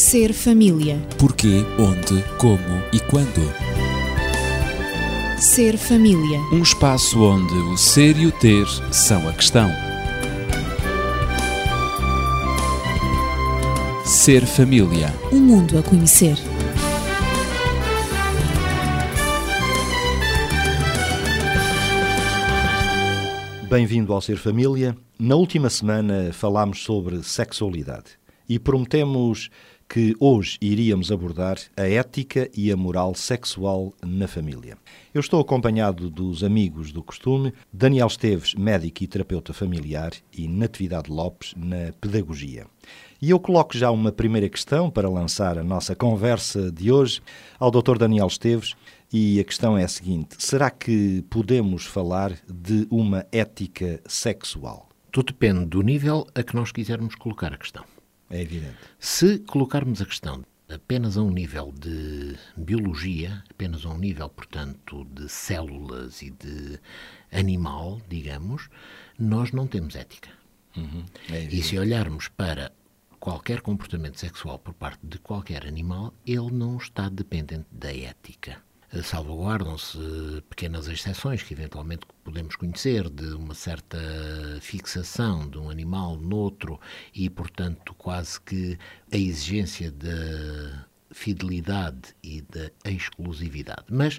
Ser família. Porquê, onde, como e quando. Ser família. Um espaço onde o ser e o ter são a questão. Ser família. Um mundo a conhecer. Bem-vindo ao Ser Família. Na última semana falámos sobre sexualidade e prometemos que hoje iríamos abordar a ética e a moral sexual na família. Eu estou acompanhado dos amigos do costume, Daniel Esteves, médico e terapeuta familiar, e Natividade Lopes, na pedagogia. E eu coloco já uma primeira questão para lançar a nossa conversa de hoje ao Dr. Daniel Esteves, e a questão é a seguinte: será que podemos falar de uma ética sexual? Tudo depende do nível a que nós quisermos colocar a questão. É evidente. Se colocarmos a questão apenas a um nível de biologia, apenas a um nível, portanto, de células e de animal, digamos, nós não temos ética. Uhum. É e se olharmos para qualquer comportamento sexual por parte de qualquer animal, ele não está dependente da ética salvaguardam-se pequenas exceções que eventualmente podemos conhecer de uma certa fixação de um animal noutro e, portanto, quase que a exigência da fidelidade e da exclusividade. Mas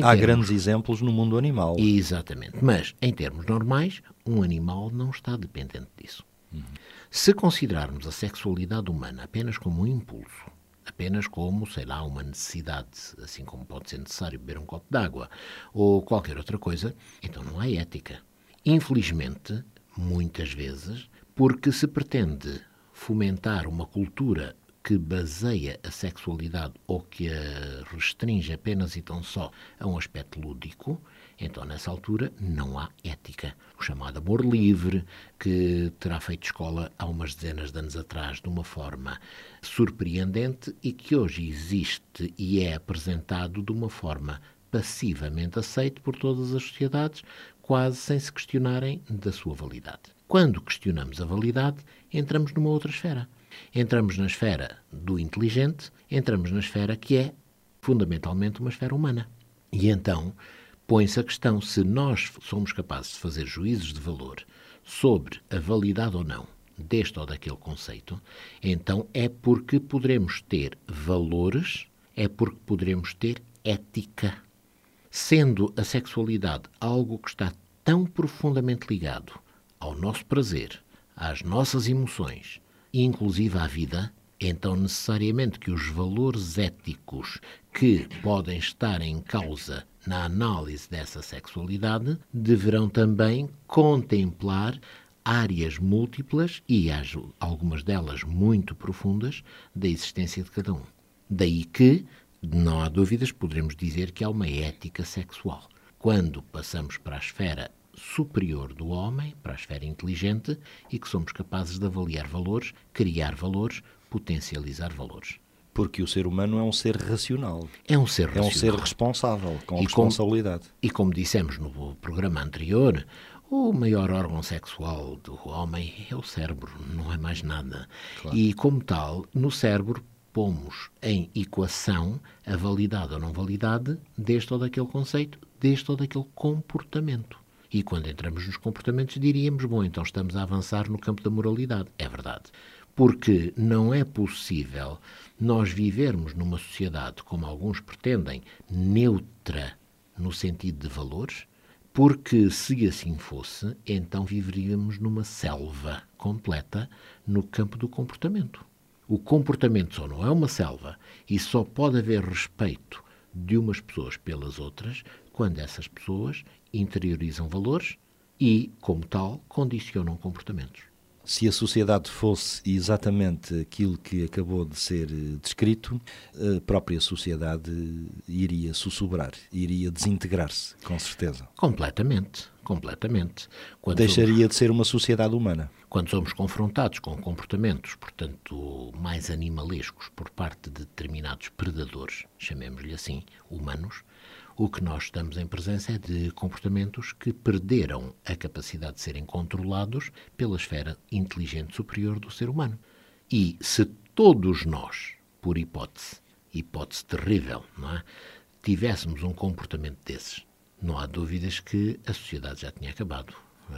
Há termos... grandes exemplos no mundo animal. Exatamente. Mas, em termos normais, um animal não está dependente disso. Uhum. Se considerarmos a sexualidade humana apenas como um impulso, apenas como, sei lá, uma necessidade, assim como pode ser necessário beber um copo d'água ou qualquer outra coisa, então não há ética. Infelizmente, muitas vezes, porque se pretende fomentar uma cultura que baseia a sexualidade ou que a restringe apenas e tão só a um aspecto lúdico, então nessa altura não há ética. O chamado amor livre, que terá feito escola há umas dezenas de anos atrás de uma forma surpreendente e que hoje existe e é apresentado de uma forma passivamente aceite por todas as sociedades, quase sem se questionarem da sua validade. Quando questionamos a validade, entramos numa outra esfera Entramos na esfera do inteligente, entramos na esfera que é fundamentalmente uma esfera humana. E então põe-se a questão se nós somos capazes de fazer juízos de valor sobre a validade ou não deste ou daquele conceito, então é porque poderemos ter valores, é porque poderemos ter ética. Sendo a sexualidade algo que está tão profundamente ligado ao nosso prazer, às nossas emoções, inclusive à vida, então necessariamente que os valores éticos que podem estar em causa na análise dessa sexualidade deverão também contemplar áreas múltiplas e algumas delas muito profundas da existência de cada um. Daí que, não há dúvidas, poderemos dizer que há uma ética sexual. Quando passamos para a esfera superior do homem para a esfera inteligente e que somos capazes de avaliar valores, criar valores, potencializar valores. Porque o ser humano é um ser racional. É um ser racional. É um ser responsável, com e responsabilidade. Como, e como dissemos no programa anterior, o maior órgão sexual do homem é o cérebro, não é mais nada. Claro. E como tal, no cérebro pomos em equação a validade ou não validade deste ou daquele conceito, deste ou daquele comportamento. E quando entramos nos comportamentos, diríamos, bom, então estamos a avançar no campo da moralidade. É verdade. Porque não é possível nós vivermos numa sociedade, como alguns pretendem, neutra no sentido de valores, porque se assim fosse, então viveríamos numa selva completa no campo do comportamento. O comportamento só não é uma selva e só pode haver respeito de umas pessoas pelas outras quando essas pessoas interiorizam valores e, como tal, condicionam comportamentos. Se a sociedade fosse exatamente aquilo que acabou de ser eh, descrito, a própria sociedade iria sussurrar, iria desintegrar-se, com certeza. Completamente, completamente. Quando Deixaria somos, de ser uma sociedade humana. Quando somos confrontados com comportamentos, portanto, mais animalescos por parte de determinados predadores, chamemos-lhe assim, humanos, o que nós estamos em presença é de comportamentos que perderam a capacidade de serem controlados pela esfera inteligente superior do ser humano. E se todos nós, por hipótese, hipótese terrível, não é? tivéssemos um comportamento desses, não há dúvidas que a sociedade já tinha acabado.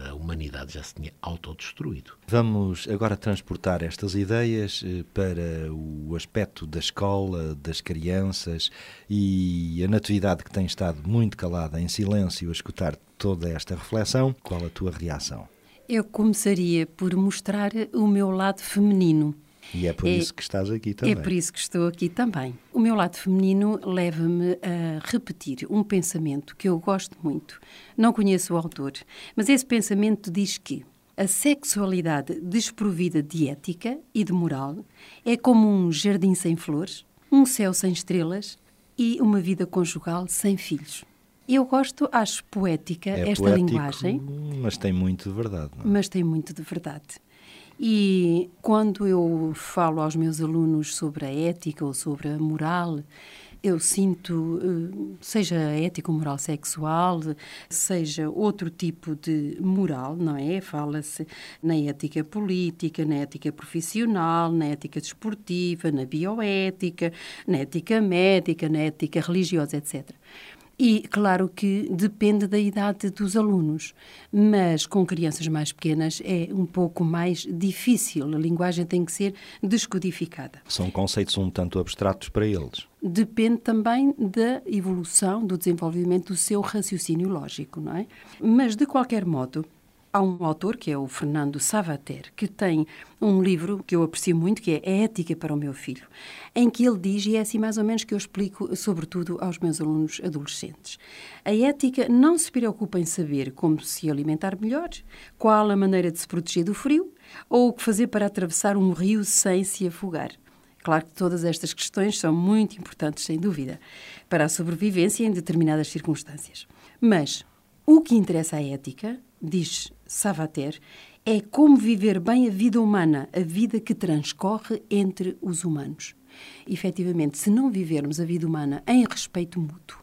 A humanidade já se tinha autodestruído. Vamos agora transportar estas ideias eh, para o aspecto da escola, das crianças e a natividade que tem estado muito calada, em silêncio, a escutar toda esta reflexão. Qual a tua reação? Eu começaria por mostrar o meu lado feminino. E é por é, isso que estás aqui também. É por isso que estou aqui também. O meu lado feminino leva-me a repetir um pensamento que eu gosto muito. Não conheço o autor, mas esse pensamento diz que a sexualidade desprovida de ética e de moral é como um jardim sem flores, um céu sem estrelas e uma vida conjugal sem filhos. Eu gosto, acho poética é esta poético, linguagem. Mas tem muito de verdade. Não é? Mas tem muito de verdade. E quando eu falo aos meus alunos sobre a ética ou sobre a moral, eu sinto, eh, seja ética ou moral sexual, seja outro tipo de moral, não é? Fala-se na ética política, na ética profissional, na ética desportiva, na bioética, na ética médica, na ética religiosa, etc. E claro que depende da idade dos alunos, mas com crianças mais pequenas é um pouco mais difícil. A linguagem tem que ser descodificada. São conceitos um tanto abstratos para eles. Depende também da evolução, do desenvolvimento do seu raciocínio lógico, não é? Mas de qualquer modo, Há um autor, que é o Fernando Savater, que tem um livro que eu aprecio muito, que é A Ética para o Meu Filho, em que ele diz, e é assim mais ou menos que eu explico, sobretudo aos meus alunos adolescentes. A ética não se preocupa em saber como se alimentar melhor, qual a maneira de se proteger do frio ou o que fazer para atravessar um rio sem se afogar. Claro que todas estas questões são muito importantes, sem dúvida, para a sobrevivência em determinadas circunstâncias. Mas o que interessa à ética, diz Savater, é como viver bem a vida humana, a vida que transcorre entre os humanos. Efetivamente, se não vivermos a vida humana em respeito mútuo,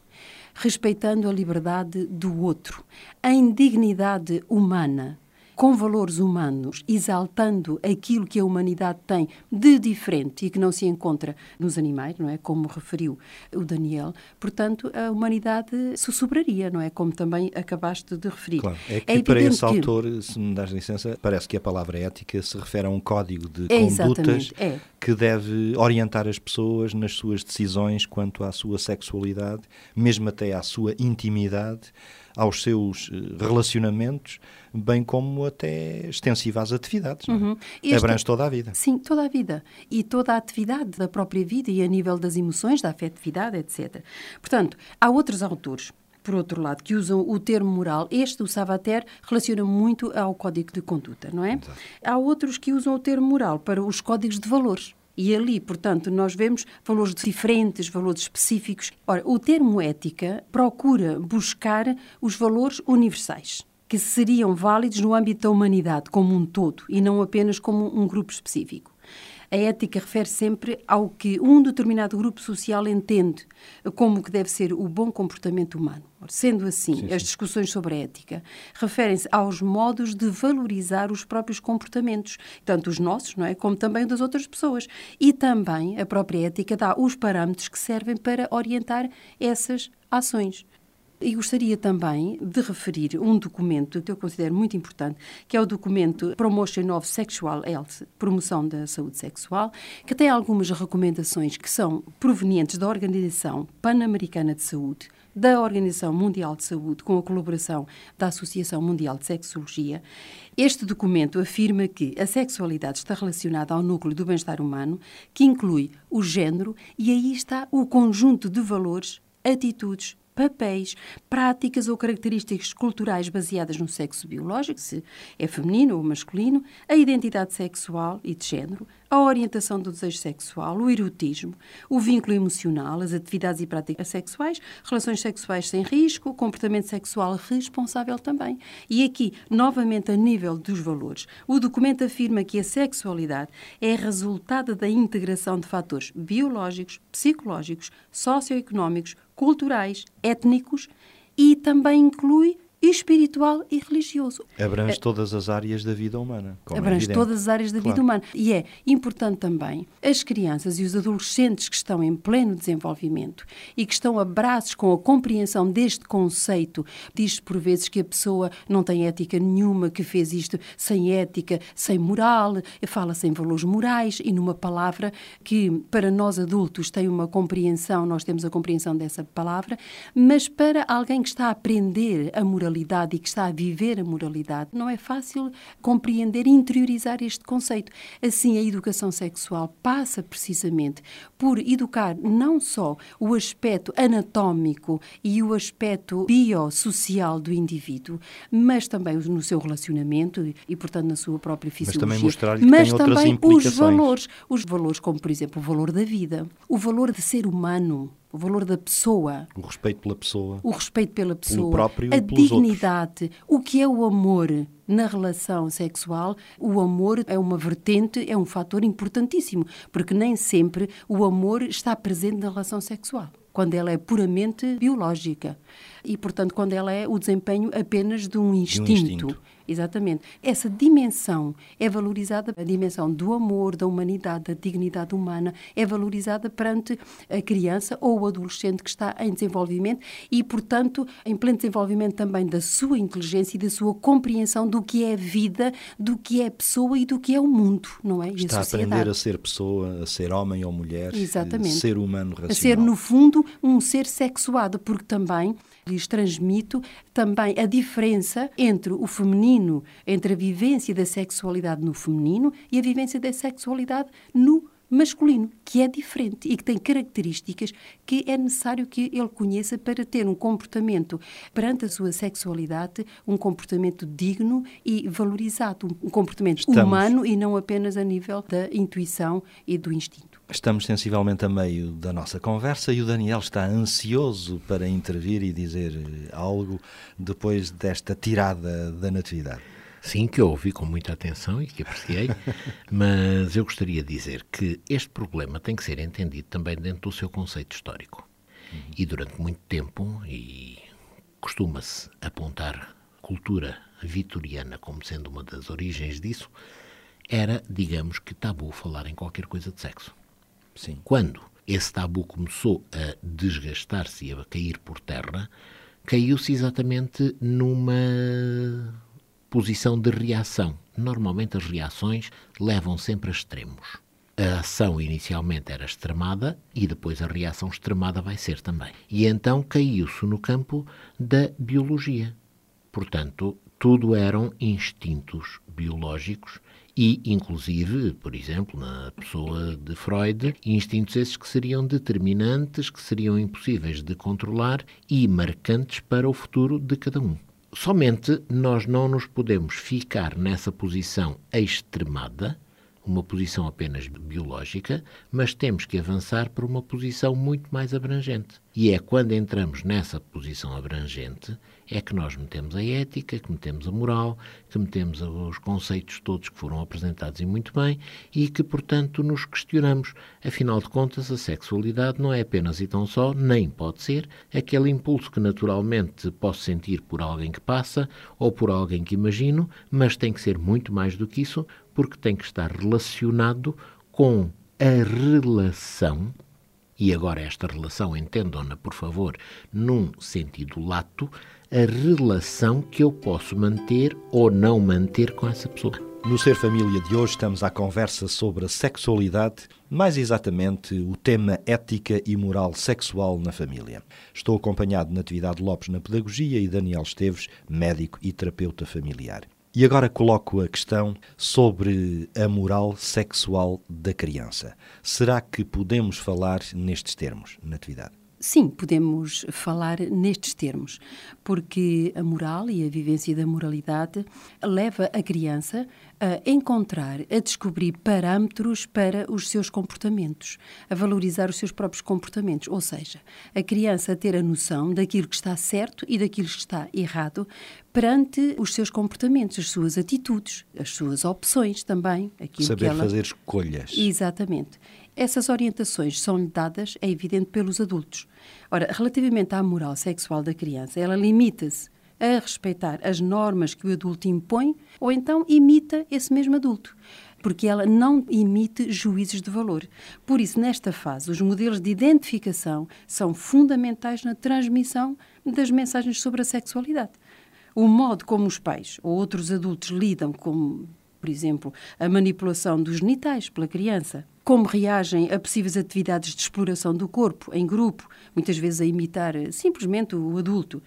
respeitando a liberdade do outro, em dignidade humana, com valores humanos, exaltando aquilo que a humanidade tem de diferente e que não se encontra nos animais, não é? Como referiu o Daniel. Portanto, a humanidade sussurraria, não é? Como também acabaste de referir. Claro. É que é para esse que... autor, se me das licença, parece que a palavra ética se refere a um código de é condutas é. que deve orientar as pessoas nas suas decisões quanto à sua sexualidade, mesmo até à sua intimidade aos seus eh, relacionamentos, bem como até extensiva às atividades. É? Uhum. Este, Abrange toda a vida. Sim, toda a vida. E toda a atividade da própria vida e a nível das emoções, da afetividade, etc. Portanto, há outros autores por outro lado, que usam o termo moral. Este, o Savater, relaciona muito ao código de conduta, não é? Exato. Há outros que usam o termo moral para os códigos de valores. E ali, portanto, nós vemos valores diferentes, valores específicos. Ora, o termo ética procura buscar os valores universais, que seriam válidos no âmbito da humanidade como um todo e não apenas como um grupo específico. A ética refere sempre ao que um determinado grupo social entende como que deve ser o bom comportamento humano. Sendo assim, sim, sim. as discussões sobre a ética referem-se aos modos de valorizar os próprios comportamentos, tanto os nossos, não é, como também das outras pessoas. E também a própria ética dá os parâmetros que servem para orientar essas ações. E gostaria também de referir um documento que eu considero muito importante, que é o documento Promotion of Sexual Health, Promoção da Saúde Sexual, que tem algumas recomendações que são provenientes da Organização Pan-Americana de Saúde, da Organização Mundial de Saúde, com a colaboração da Associação Mundial de Sexologia. Este documento afirma que a sexualidade está relacionada ao núcleo do bem-estar humano, que inclui o género, e aí está o conjunto de valores, atitudes, papéis, práticas ou características culturais baseadas no sexo biológico, se é feminino ou masculino, a identidade sexual e de género, a orientação do desejo sexual, o erotismo, o vínculo emocional, as atividades e práticas sexuais, relações sexuais sem risco, comportamento sexual responsável também. E aqui, novamente, a nível dos valores, o documento afirma que a sexualidade é resultado da integração de fatores biológicos, psicológicos, socioeconómicos, culturais, étnicos e também inclui espiritual e religioso. Abrange todas as áreas da vida humana. é Abrange evidente. todas as áreas da vida Claro. humana. E é importante também as crianças e os adolescentes que estão em pleno desenvolvimento e que estão a braços com a compreensão deste conceito. Diz por vezes que a pessoa não tem ética nenhuma, que fez isto sem ética, sem moral, fala-se em valores morais e numa palavra que para nós adultos tem uma compreensão, nós temos a compreensão dessa palavra, mas para alguém que está a aprender a moralidade e que está a viver a moralidade, não é fácil compreender e interiorizar este conceito. Assim, a educação sexual passa precisamente por educar não só o aspecto anatómico e o aspecto biosocial do indivíduo, mas também no seu relacionamento e, portanto, na sua própria Mas fisiologia. também mostrar-lhe que Mas tem outras também os implicações. valores. Os valores como, por exemplo, o valor da vida, o valor de ser humano, o valor da pessoa, O respeito pela pessoa. o respeito pela pessoa, próprio a dignidade, o que é o amor na relação sexual. O amor é uma vertente, é um fator importantíssimo, porque nem sempre o amor está presente na relação sexual. Quando ela é puramente biológica. E, portanto, quando ela é o desempenho apenas de um instinto. instinto. Exatamente. Essa dimensão é valorizada, a dimensão do amor, da humanidade, da dignidade humana, é valorizada perante a criança ou o adolescente que está em desenvolvimento e, portanto, em pleno desenvolvimento também da sua inteligência e da sua compreensão do que é a vida, do que é a pessoa e do que é o mundo, não é? E Está a sociedade. aprender a ser pessoa, a ser homem ou mulher, Exatamente. ser humano racional. A ser, no fundo, um ser sexuado, porque também lhes transmito também a diferença entre o feminino, entre a vivência da sexualidade no feminino e a vivência da sexualidade no masculino, que é diferente e que tem características que é necessário que ele conheça para ter um comportamento perante a sua sexualidade, um comportamento digno e valorizado, um comportamento Estamos- humano e não apenas a nível da intuição e do instinto. Estamos sensivelmente a meio da nossa conversa e o Daniel está ansioso para intervir e dizer eh, algo depois desta tirada da natividade. Sim, que eu ouvi com muita atenção e que apreciei, mas eu gostaria de dizer que este problema tem que ser entendido também dentro do seu conceito histórico. E durante muito tempo, e costuma-se apontar cultura vitoriana como sendo uma das origens disso, era, digamos que, tabu falar em qualquer coisa de sexo. Sim. Quando esse tabu começou a desgastar-se e a cair por terra, caiu-se exatamente numa posição de reação. Normalmente as reações levam sempre a extremos. A ação inicialmente era extremada e depois a reação extremada vai ser também. E então caiu-se no campo da biologia. Portanto, tudo eram instintos biológicos e, inclusive, por exemplo, na pessoa de Freud, instintos esses que seriam determinantes, que seriam impossíveis de controlar e marcantes para o futuro de cada um. Somente nós não nos podemos ficar nessa posição extremada, uma posição apenas biológica, mas temos que avançar para uma posição muito mais abrangente. E é quando entramos nessa posição abrangente é que nós metemos a ética, que metemos a moral, que metemos os conceitos todos que foram apresentados e muito bem e que, portanto, nos questionamos. Afinal de contas, a sexualidade não é apenas e tão só, nem pode ser, aquele impulso que naturalmente posso sentir por alguém que passa ou por alguém que imagino, mas tem que ser muito mais do que isso, porque tem que estar relacionado com a relação e agora esta relação, entendam-na, por favor, num sentido lato, a relação que eu posso manter ou não manter com essa pessoa. No Ser Família de hoje estamos à conversa sobre a sexualidade, mais exatamente o tema ética e moral sexual na família. Estou acompanhado de Natividade Lopes na Pedagogia e Daniel Esteves, médico e terapeuta familiar. E agora coloco a questão sobre a moral sexual da criança. Será que podemos falar nestes termos, Natividade? Sim, podemos falar nestes termos, porque a moral e a vivência da moralidade leva a criança a encontrar, a descobrir parâmetros para os seus comportamentos, a valorizar os seus próprios comportamentos, ou seja, a criança a ter a noção daquilo que está certo e daquilo que está errado perante os seus comportamentos, as suas atitudes, as suas opções também, aquilo Saber que ela fazer escolhas. Exatamente. Essas orientações são-lhe dadas, é evidente, pelos adultos. Ora, relativamente à moral sexual da criança, ela limita-se a respeitar as normas que o adulto impõe ou então imita esse mesmo adulto porque ela não emite juízos de valor. Por isso, nesta fase, os modelos de identificação são fundamentais na transmissão das mensagens sobre a sexualidade. O modo como os pais ou outros adultos lidam com, por exemplo, a manipulação dos genitais pela criança, como reagem a possíveis atividades de exploração do corpo em grupo, muitas vezes a imitar simplesmente o adulto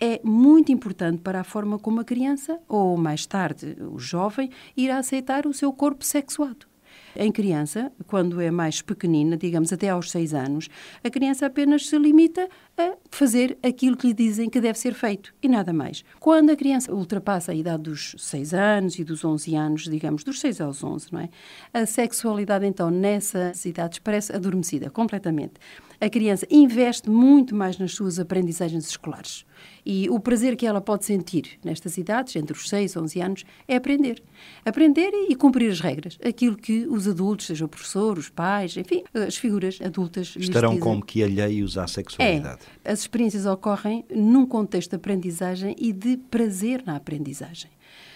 é muito importante para a forma como a criança, ou mais tarde o jovem, irá aceitar o seu corpo sexuado. Em criança, quando é mais pequenina, digamos até aos seis anos, a criança apenas se limita a fazer aquilo que lhe dizem que deve ser feito e nada mais. Quando a criança ultrapassa a idade dos seis anos e dos onze anos, digamos, dos seis aos onze, não é? A sexualidade, então, nessas idades parece adormecida completamente. A criança investe muito mais nas suas aprendizagens escolares. E o prazer que ela pode sentir nestas idades, entre os 6 e 11 anos, é aprender. Aprender e cumprir as regras. Aquilo que os adultos, seja o professor, os pais, enfim, as figuras adultas Estarão como que alheios à sexualidade. É, as experiências ocorrem num contexto de aprendizagem e de prazer na aprendizagem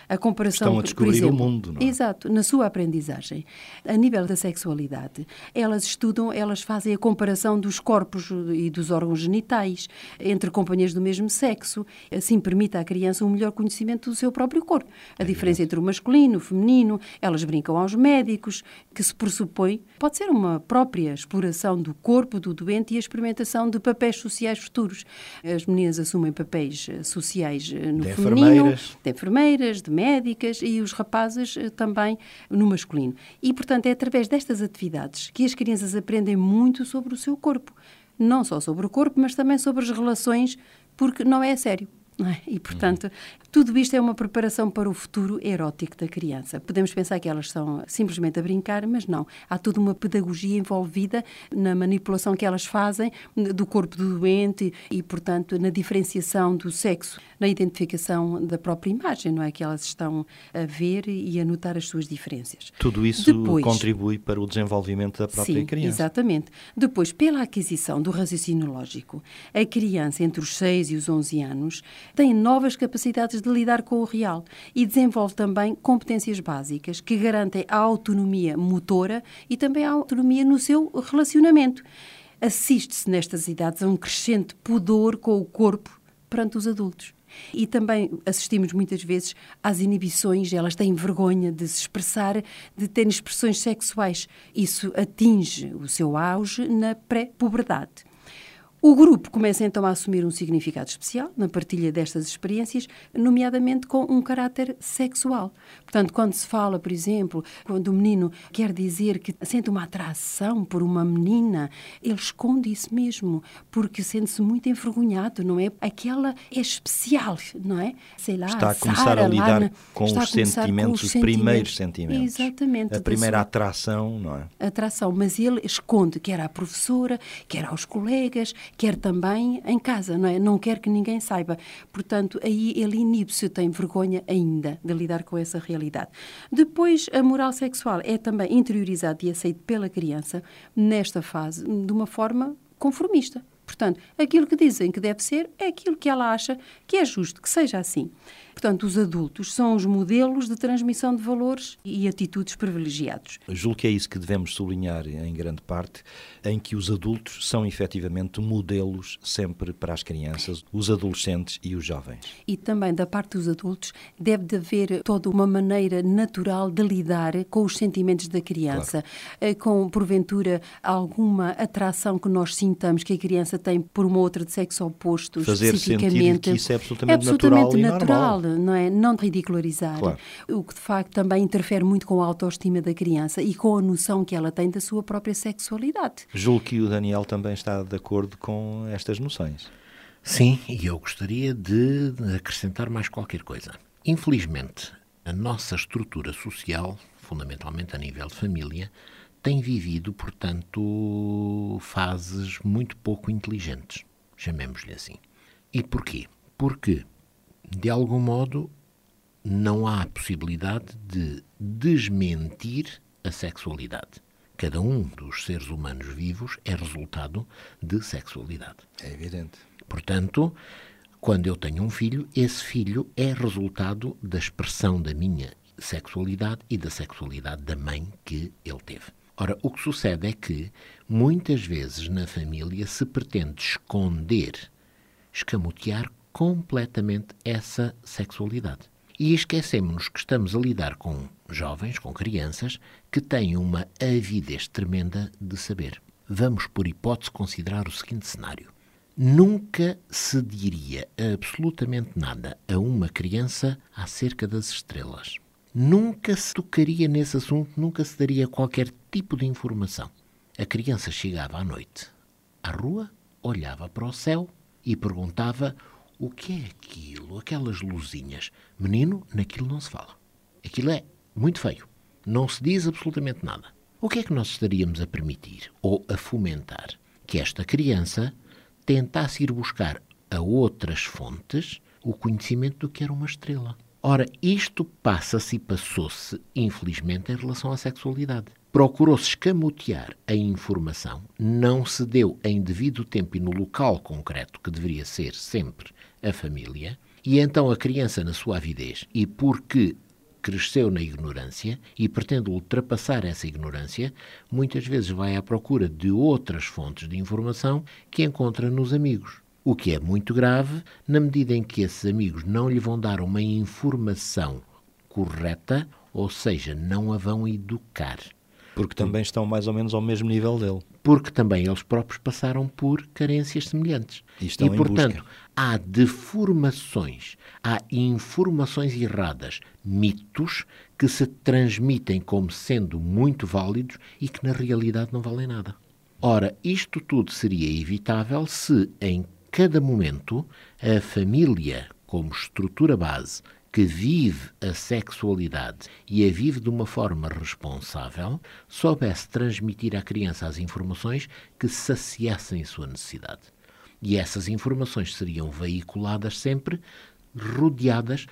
a comparação. Estão a descobrir exemplo, o mundo, não é? Exato, na sua aprendizagem. A nível da sexualidade, elas estudam, elas fazem a comparação dos corpos e dos órgãos genitais entre companheiros do mesmo sexo. Assim permite à criança um melhor conhecimento do seu próprio corpo. A é diferença entre o masculino, o feminino, elas brincam aos médicos, que se pressupõe pode ser uma própria exploração do corpo do doente e a experimentação de papéis sociais futuros. As meninas assumem papéis eh, sociais eh, no de feminino, enfermeiras. de enfermeiras, de médicas e os rapazes eh, também no masculino. E, portanto, é através destas atividades que as crianças aprendem muito sobre o seu corpo. Não só sobre o corpo, mas também sobre as relações, porque não é sério. É? E, portanto, tudo isto é uma preparação para o futuro erótico da criança. Podemos pensar que elas estão simplesmente a brincar, mas não. Há toda uma pedagogia envolvida na manipulação que elas fazem do corpo do doente e, portanto, na diferenciação do sexo, na identificação da própria imagem, não é? Que elas estão a ver e a notar as suas diferenças. Tudo isso Depois, contribui para o desenvolvimento da própria sim, criança. Exatamente. Depois, pela aquisição do raciocínio lógico, a criança entre os 6 e os 11 anos tem novas capacidades de lidar com o real e desenvolve também competências básicas que garantem a autonomia motora e também a autonomia no seu relacionamento. Assiste-se nestas idades a um crescente pudor com o corpo perante os adultos. E também assistimos muitas vezes às inibições, elas têm vergonha de se expressar, de terem expressões sexuais. Isso atinge o seu auge na pré-puberdade. O grupo começa então a assumir um significado especial na partilha destas experiências, nomeadamente com um caráter sexual. Portanto, quando se fala, por exemplo, quando o menino quer dizer que sente uma atração por uma menina, ele esconde isso mesmo, porque sente-se muito envergonhado, não é? Aquela é especial, não é? Sei lá, está a começar a lidar na, com, os sentimentos, com os, os primeiros sentimentos. Exatamente. A primeira atração, não é? Atração, mas ele esconde, quer à professora, quer aos colegas, quer também em casa, não é? Não quer que ninguém saiba. Portanto, aí ele inibe-se, tem vergonha ainda de lidar com essa realidade. Depois, a moral sexual é também interiorizada e aceita pela criança nesta fase de uma forma conformista. Portanto, aquilo que dizem que deve ser é aquilo que ela acha que é justo que seja assim. Portanto, os adultos são os modelos de transmissão de valores e atitudes privilegiados. Julgo que é isso que devemos sublinhar em grande parte, em que os adultos são efetivamente modelos sempre para as crianças, os adolescentes e os jovens. E também da parte dos adultos deve de haver toda uma maneira natural de lidar com os sentimentos da criança, claro. Eh, com porventura alguma atração que nós sintamos que a criança tem por uma outra de sexo oposto, Fazer especificamente. que isso é absolutamente, é absolutamente natural, natural não é? Não ridicularizar. Claro. O que de facto também interfere muito com a autoestima da criança e com a noção que ela tem da sua própria sexualidade. Julgo que o Daniel também está de acordo com estas noções. Sim, e eu gostaria de acrescentar mais qualquer coisa. Infelizmente, a nossa estrutura social, fundamentalmente a nível de família, tem vivido, portanto, fases muito pouco inteligentes, chamemos-lhe assim. E porquê? Porque de algum modo, não há possibilidade de desmentir a sexualidade. Cada um dos seres humanos vivos é resultado de sexualidade. É evidente. Portanto, Quando eu tenho um filho, esse filho é resultado da expressão da minha sexualidade e da sexualidade da mãe que ele teve. Ora, o que sucede é que muitas vezes na família se pretende esconder, escamotear completamente essa sexualidade. E esquecemos-nos que estamos a lidar com jovens, com crianças, que têm uma avidez tremenda de saber. Vamos, por hipótese, considerar o seguinte cenário. Nunca se diria absolutamente nada a uma criança acerca das estrelas nunca se tocaria nesse assunto, nunca se daria qualquer tipo de informação. A criança chegava à noite à rua, olhava para o céu e perguntava o que é aquilo, aquelas luzinhas. Menino, naquilo não se fala. Aquilo é muito feio. Não se diz absolutamente nada. O que é que nós estaríamos a permitir ou a fomentar? Que esta criança tentasse ir buscar a outras fontes o conhecimento do que era uma estrela. Ora, isto passa-se e passou-se, infelizmente, em relação à sexualidade. Procurou-se escamotear a informação, não se deu em devido tempo e no local concreto que deveria ser sempre a família, e então a criança, na sua avidez, e porque cresceu na ignorância e pretende ultrapassar essa ignorância, muitas vezes vai à procura de outras fontes de informação que encontra nos amigos. O que é muito grave na medida em que esses amigos não lhe vão dar uma informação correta, ou seja, não a vão educar. Porque também estão mais ou menos ao mesmo nível dele. Porque também eles próprios passaram por carências semelhantes. E, estão e portanto, há deformações, há informações erradas, mitos que se transmitem como sendo muito válidos e que na realidade não valem nada. Ora, isto tudo seria evitável se, em cada momento, a família, como estrutura base, que vive a sexualidade e a vive de uma forma responsável, soubesse transmitir à criança as informações que saciassem sua necessidade. E essas informações seriam veiculadas sempre rodeadas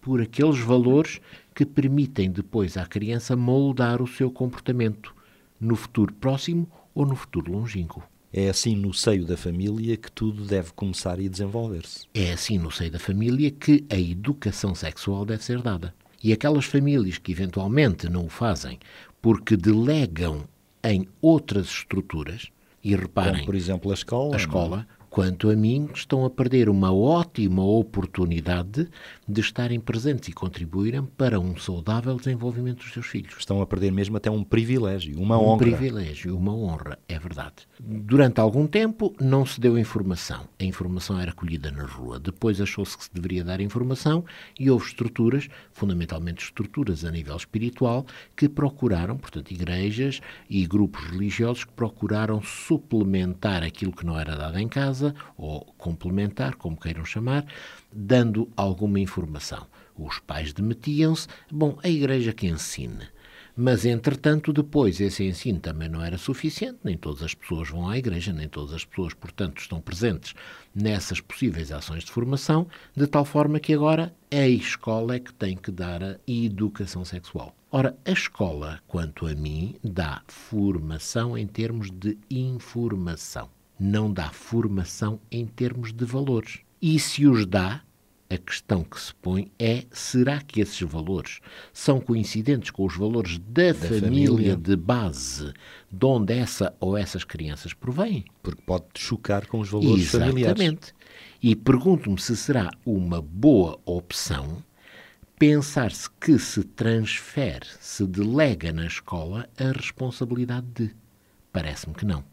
por aqueles valores que permitem depois à criança moldar o seu comportamento no futuro próximo ou no futuro longínquo. É assim no seio da família que tudo deve começar e desenvolver-se. É assim no seio da família que a educação sexual deve ser dada. E aquelas famílias que eventualmente não o fazem porque delegam em outras estruturas, e reparem. Como, por exemplo, a escola. A escola, Quanto a mim, estão a perder uma ótima oportunidade de estarem presentes e contribuírem para um saudável desenvolvimento dos seus filhos. Estão a perder mesmo até um privilégio, uma um honra. Um privilégio, uma honra, é verdade. Durante algum tempo não se deu informação. A informação era colhida na rua. Depois achou-se que se deveria dar informação e houve estruturas, fundamentalmente estruturas a nível espiritual, que procuraram, portanto, igrejas e grupos religiosos que procuraram suplementar aquilo que não era dado em casa casa ou complementar, como queiram chamar, dando alguma informação. Os pais demitiam-se, bom, a igreja que ensine. Mas, entretanto, depois esse ensino também não era suficiente, nem todas as pessoas vão à igreja, nem todas as pessoas, portanto, estão presentes nessas possíveis ações de formação, de tal forma que agora a escola é que tem que dar a educação sexual. Ora, a escola, quanto a mim, dá formação em termos de informação não dá formação em termos de valores. E se os dá, a questão que se põe é: será que esses valores são coincidentes com os valores da, da família, família, de base de onde essa ou essas crianças provêm? Porque pode chocar com os valores Exatamente. familiares. Exatamente. E pergunto-me se será uma boa opção pensar-se que se transfere, se delega na escola a responsabilidade de. Parece-me que não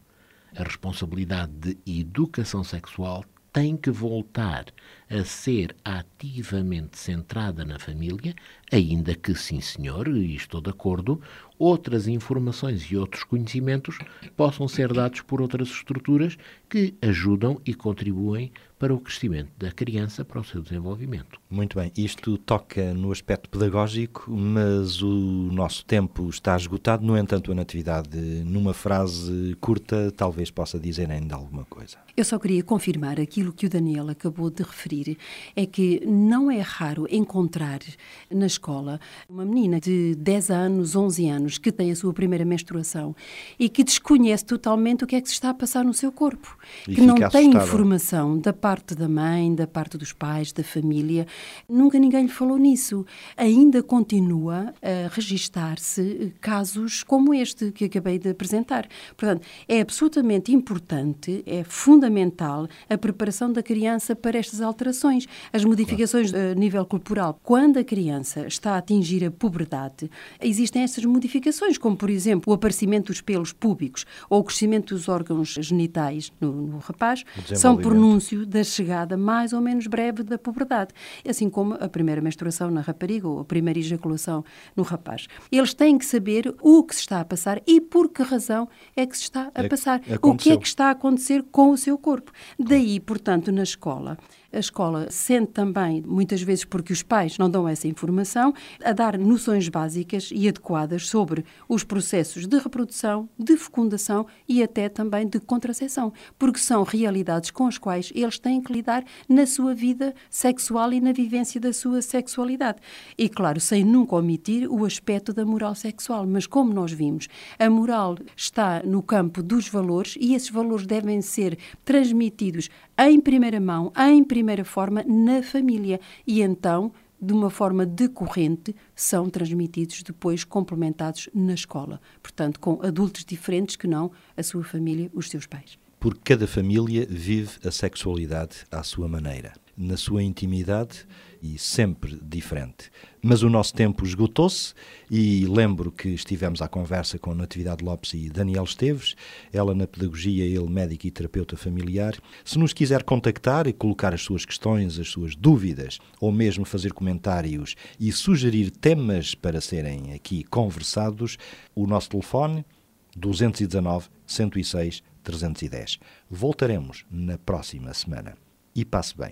a responsabilidade de educação sexual tem que voltar a ser ativamente centrada na família, ainda que, sim senhor, e estou de acordo, outras informações e outros conhecimentos possam ser dados por outras estruturas que ajudam e contribuem para o crescimento da criança, para o seu desenvolvimento. Muito bem, isto toca no aspecto pedagógico, mas o nosso tempo está esgotado. No entanto, a Natividade, numa frase curta, talvez possa dizer ainda alguma coisa. Eu só queria confirmar aquilo que o Daniel acabou de referir: é que não é raro encontrar nas escola uma menina de 10 anos, 11 anos, que tem a sua primeira menstruação e que desconhece totalmente o que é que se está a passar no seu corpo, E que não tem assustada. informação da parte da mãe, da parte dos pais, da família, nunca ninguém lhe falou nisso. Ainda continua a registar-se casos como este que acabei de apresentar. Portanto, é absolutamente importante, é fundamental a preparação da criança para estas alterações. As modificações a nível corporal, quando a criança está a atingir a puberdade, existem essas modificações, como por exemplo o aparecimento dos pelos púbicos ou o crescimento dos órgãos genitais no, no rapaz, são pronúncio da chegada mais ou menos breve da puberdade, assim como a primeira menstruação na rapariga ou a primeira ejaculação no rapaz. Eles têm que saber o que se está a passar e por que razão é que se está a É- passar, o que aconteceu. é que está a acontecer com o seu corpo. Daí, portanto, na escola, a escola sente também, muitas vezes porque os pais não dão essa informação, a dar noções básicas e adequadas sobre os processos de reprodução, de fecundação e até também de contracepção, porque são realidades com as quais eles têm que lidar na sua vida sexual e na vivência da sua sexualidade. E, claro, sem nunca omitir o aspecto da moral sexual, mas como nós vimos, a moral está no campo dos valores e esses valores devem ser transmitidos em primeira mão, em primeira forma, na família. E então, de uma forma decorrente, são transmitidos depois, complementados na escola. Portanto, com adultos diferentes que não a sua família, os seus pais. Porque cada família vive a sexualidade à sua maneira, na sua intimidade e sempre diferente. Mas o nosso tempo esgotou-se e lembro que estivemos à conversa com Natividade Lopes e Daniel Esteves, ela na pedagogia, ele médico e terapeuta familiar. Se nos quiser contactar e colocar as suas questões, as suas dúvidas, ou mesmo fazer comentários e sugerir temas para serem aqui conversados, o nosso telefone 219 106 310. Voltaremos na próxima semana. E passe bem.